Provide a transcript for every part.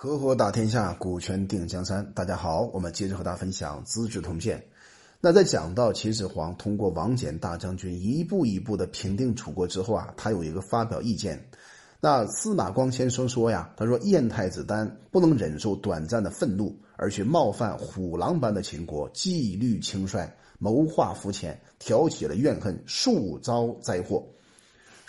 合伙打天下，股权定江山。大家好，我们接着和大家分享《资治通鉴》。那在讲到秦始皇通过王翦大将军一步一步的平定楚国之后啊，他有一个发表意见。那司马光先生说呀，他说燕太子丹不能忍受短暂的愤怒，而去冒犯虎狼般的秦国，纪律轻率，谋划肤浅，挑起了怨恨，数遭灾祸。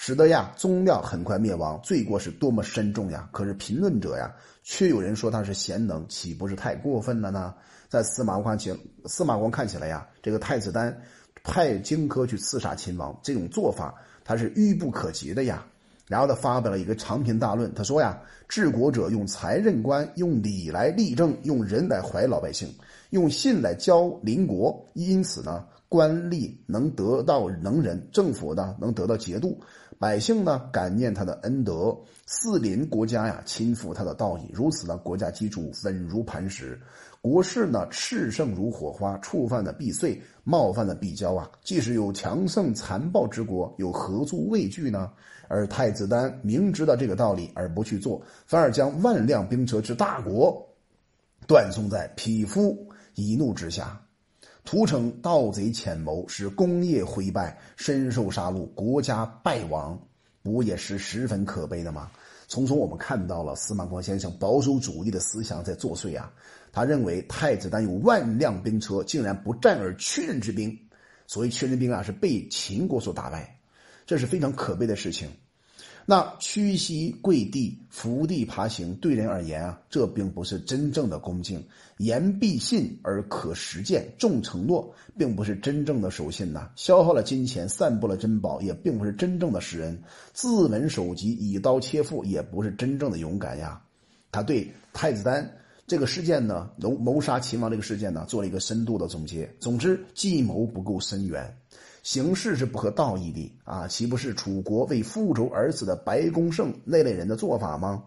使得呀宗庙很快灭亡，罪过是多么深重呀！可是评论者呀，却有人说他是贤能，岂不是太过分了呢？在司马光起司马光看起来呀，这个太子丹派荆轲去刺杀秦王，这种做法他是愚不可及的呀。然后他发表了一个长篇大论，他说呀，治国者用才任官，用礼来立政，用人来怀老百姓，用信来交邻国，因此呢。官吏能得到能人，政府呢能得到节度，百姓呢感念他的恩德，四邻国家呀亲附他的道义，如此呢国家基础稳如磐石，国势呢炽盛如火花，触犯的必碎，冒犯的必交啊！即使有强盛残暴之国，有何足畏惧呢？而太子丹明知道这个道理而不去做，反而将万辆兵车之大国断送在匹夫一怒之下。屠城盗贼潜谋，使工业灰败，身受杀戮，国家败亡，不也是十分可悲的吗？从中我们看到了司马光先生保守主义的思想在作祟啊！他认为太子丹有万辆兵车，竟然不战而屈人之兵，所谓屈人兵啊，是被秦国所打败，这是非常可悲的事情。那屈膝跪地、伏地爬行，对人而言啊，这并不是真正的恭敬。言必信而可实践，重承诺，并不是真正的守信呐。消耗了金钱，散布了珍宝，也并不是真正的识人。自刎首级，以刀切腹，也不是真正的勇敢呀。他对太子丹这个事件呢，谋谋杀秦王这个事件呢，做了一个深度的总结。总之，计谋不够深远。形式是不合道义的啊，岂不是楚国为复仇而死的白公胜那类人的做法吗？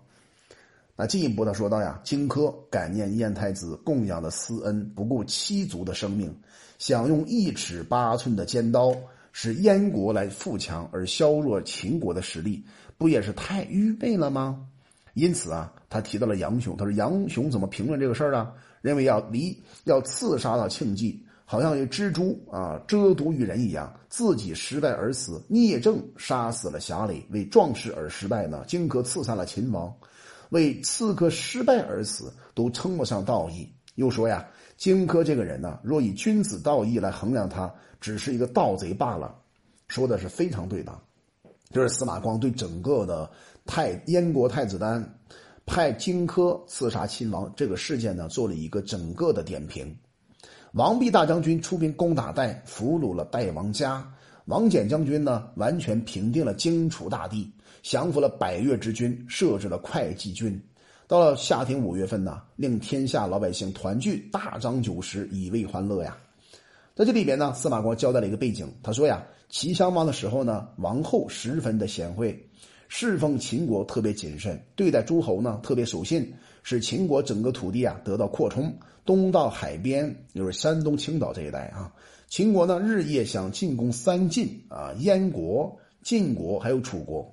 那进一步的说到呀，荆轲感念燕太子供养的私恩，不顾七族的生命，想用一尺八寸的尖刀使燕国来富强而削弱秦国的实力，不也是太愚昧了吗？因此啊，他提到了杨雄，他说杨雄怎么评论这个事儿啊？认为要离要刺杀到庆忌。好像有蜘蛛啊蛰毒于人一样，自己失败而死。聂政杀死了侠垒，为壮士而失败呢。荆轲刺杀了秦王，为刺客失败而死，都称不上道义。又说呀，荆轲这个人呢，若以君子道义来衡量他，只是一个盗贼罢了。说的是非常对的。就是司马光对整个的太燕国太子丹派荆轲刺杀秦王这个事件呢，做了一个整个的点评。王弼大将军出兵攻打代，俘虏了代王家。王翦将军呢，完全平定了荆楚大地，降服了百越之军，设置了会稽军。到了夏天五月份呢，令天下老百姓团聚，大张酒食，以慰欢乐呀。在这里边呢，司马光交代了一个背景，他说呀，齐襄王的时候呢，王后十分的贤惠，侍奉秦国特别谨慎，对待诸侯呢特别守信。使秦国整个土地啊得到扩充，东到海边，就是山东青岛这一带啊。秦国呢日夜想进攻三晋啊，燕国、晋国还有楚国。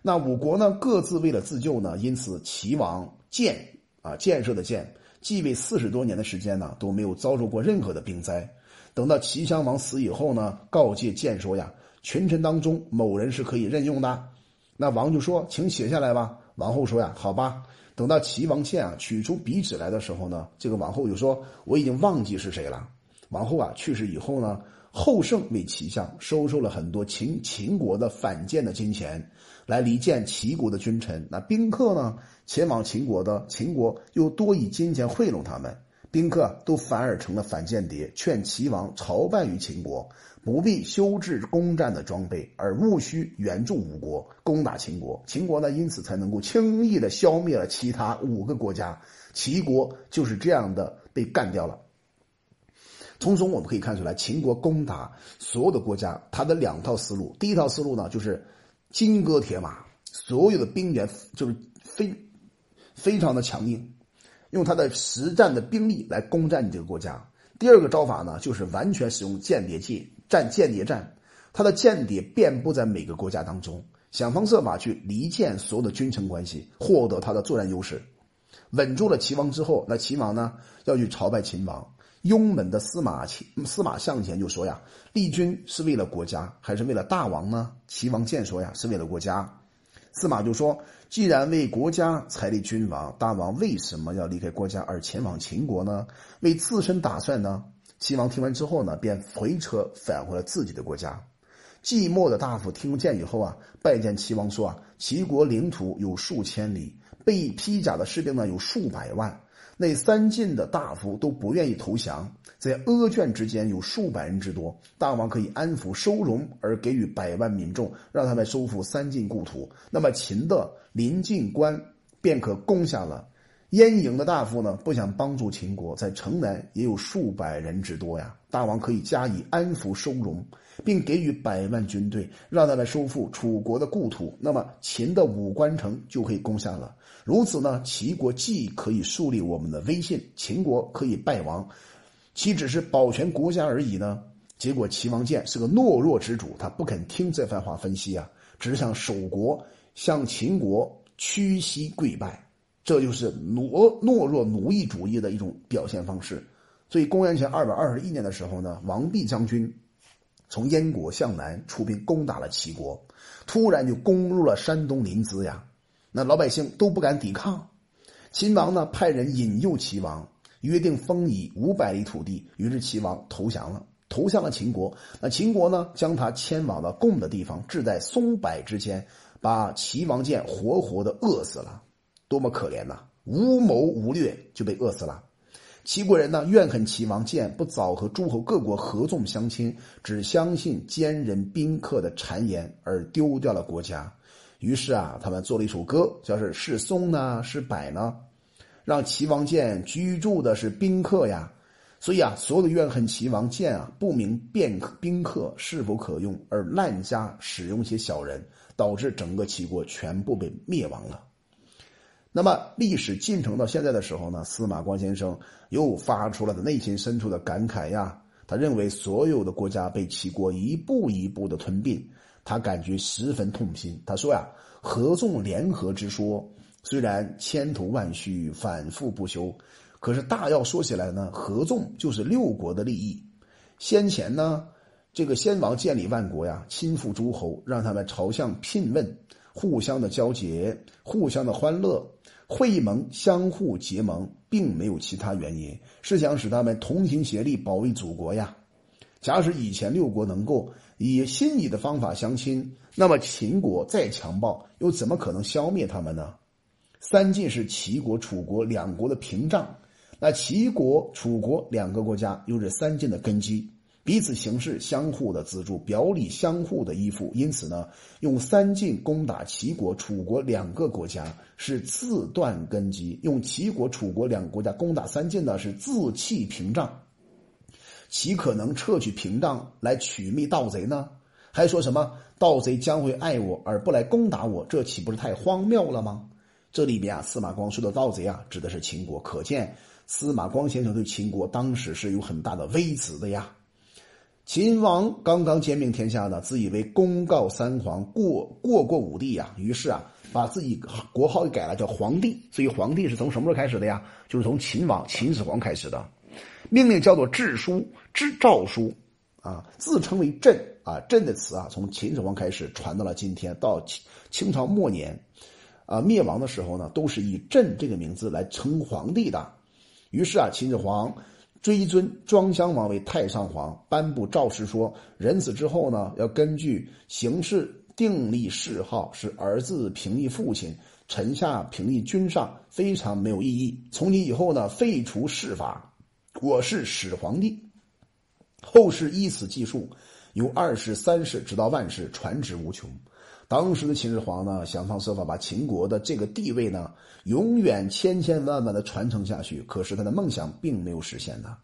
那五国呢各自为了自救呢，因此齐王建啊建设的建继位四十多年的时间呢都没有遭受过任何的兵灾。等到齐襄王死以后呢，告诫建说呀，群臣当中某人是可以任用的。那王就说，请写下来吧。王后说呀，好吧。等到齐王倩啊取出笔纸来的时候呢，这个王后就说：“我已经忘记是谁了。”王后啊去世以后呢，后胜为齐相，收受了很多秦秦国的反间的金钱，来离间齐国的君臣。那宾客呢前往秦国的，秦国又多以金钱贿赂他们。宾客都反而成了反间谍，劝齐王朝拜于秦国，不必修治攻战的装备，而务需援助五国攻打秦国。秦国呢，因此才能够轻易的消灭了其他五个国家，齐国就是这样的被干掉了。从中我们可以看出来，秦国攻打所有的国家，他的两套思路。第一套思路呢，就是金戈铁马，所有的兵员就是非非常的强硬。用他的实战的兵力来攻占你这个国家。第二个招法呢，就是完全使用间谍计战、间谍战。他的间谍遍布在每个国家当中，想方设法去离间所有的君臣关系，获得他的作战优势。稳住了齐王之后，那齐王呢要去朝拜秦王。雍门的司马前司马向前就说呀：“立军是为了国家，还是为了大王呢？”齐王见说呀：“是为了国家。”司马就说：“既然为国家才立君王，大王为什么要离开国家而前往秦国呢？为自身打算呢？”齐王听完之后呢，便回车返回了自己的国家。寂寞的大夫听见以后啊，拜见齐王说：“啊，齐国领土有数千里，被披甲的士兵呢有数百万。”那三晋的大夫都不愿意投降，在阿卷之间有数百人之多。大王可以安抚收容，而给予百万民众，让他们收复三晋故土。那么秦的临晋关便可攻下了。燕营的大夫呢，不想帮助秦国，在城南也有数百人之多呀。大王可以加以安抚收容，并给予百万军队，让他来收复楚国的故土。那么秦的五关城就可以攻下了。如此呢，齐国既可以树立我们的威信，秦国可以败亡，岂只是保全国家而已呢？结果齐王建是个懦弱之主，他不肯听这番话分析啊，只想守国，向秦国屈膝跪拜，这就是懦懦弱奴役主义的一种表现方式。所以，公元前二百二十一年的时候呢，王弼将军从燕国向南出兵攻打了齐国，突然就攻入了山东临淄呀。那老百姓都不敢抵抗，秦王呢派人引诱齐王，约定封以五百里土地，于是齐王投降了，投降了秦国。那秦国呢将他迁往了贡的地方，置在松柏之间，把齐王建活活的饿死了，多么可怜呐！无谋无略就被饿死了。齐国人呢怨恨齐王建不早和诸侯各国合纵相亲，只相信奸人宾客的谗言，而丢掉了国家。于是啊，他们做了一首歌，叫是是松呢，是柏呢，让齐王建居住的是宾客呀。所以啊，所有的怨恨齐王建啊，不明便宾客是否可用，而滥加使用些小人，导致整个齐国全部被灭亡了。那么历史进程到现在的时候呢，司马光先生又发出了内心深处的感慨呀。他认为所有的国家被齐国一步一步的吞并。他感觉十分痛心。他说呀：“合纵联合之说虽然千头万绪、反复不休，可是大要说起来呢，合纵就是六国的利益。先前呢，这个先王建立万国呀，亲附诸侯，让他们朝向聘问，互相的交结，互相的欢乐，会盟相互结盟，并没有其他原因，是想使他们同心协力保卫祖国呀。假使以前六国能够。”以心仪的方法相亲，那么秦国再强暴，又怎么可能消灭他们呢？三晋是齐国、楚国两国的屏障，那齐国、楚国两个国家又是三晋的根基，彼此形势相互的资助，表里相互的依附。因此呢，用三晋攻打齐国、楚国两个国家是自断根基；用齐国、楚国两个国家攻打三晋呢，是自弃屏障。岂可能撤去屏障来取灭盗贼呢？还说什么盗贼将会爱我而不来攻打我？这岂不是太荒谬了吗？这里边啊，司马光说的盗贼啊，指的是秦国。可见司马光先生对秦国当时是有很大的微词的呀。秦王刚刚兼并天下呢，自以为功告三皇，过过过五帝呀，于是啊，把自己国号改了，叫皇帝。所以皇帝是从什么时候开始的呀？就是从秦王秦始皇开始的。命令叫做制书、制诏书，啊，自称为朕啊，朕的词啊，从秦始皇开始传到了今天，到清清朝末年，啊，灭亡的时候呢，都是以朕这个名字来称皇帝的。于是啊，秦始皇追尊庄襄王为太上皇，颁布诏示说，人死之后呢，要根据形式定立谥号，是儿子平立父亲，臣下平立君上，非常没有意义。从今以后呢，废除谥法。我是始皇帝，后世依此记述，由二世、三世直到万世，传之无穷。当时的秦始皇呢，想方设法把秦国的这个地位呢，永远千千万万的传承下去。可是他的梦想并没有实现呢。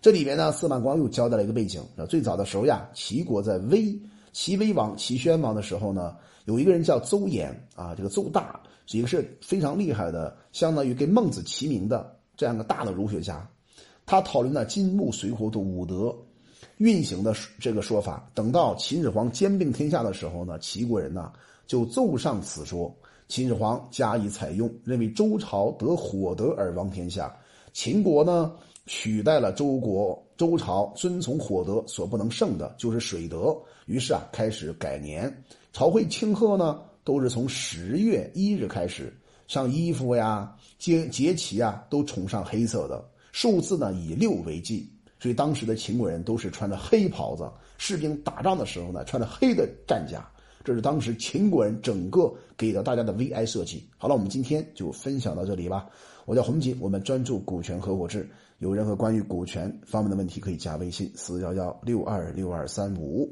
这里面呢，司马光又交代了一个背景：最早的时候呀，齐国在威齐威王、齐宣王的时候呢，有一个人叫邹衍啊，这个邹大是一个是非常厉害的，相当于跟孟子齐名的这样个大的儒学家。他讨论了金木水火土五德运行的这个说法。等到秦始皇兼并天下的时候呢，齐国人呢就奏上此说，秦始皇加以采用，认为周朝得火德而亡天下。秦国呢，取代了周国，周朝遵从火德所不能胜的就是水德。于是啊，开始改年，朝会庆贺呢，都是从十月一日开始，像衣服呀、节节旗啊，都崇尚黑色的，数字呢以六为纪。所以当时的秦国人都是穿着黑袍子，士兵打仗的时候呢，穿着黑的战甲。这是当时秦国人整个给到大家的 VI 设计。好了，我们今天就分享到这里吧。我叫洪锦，我们专注股权合伙制。有任何关于股权方面的问题，可以加微信四幺幺六二六二三五。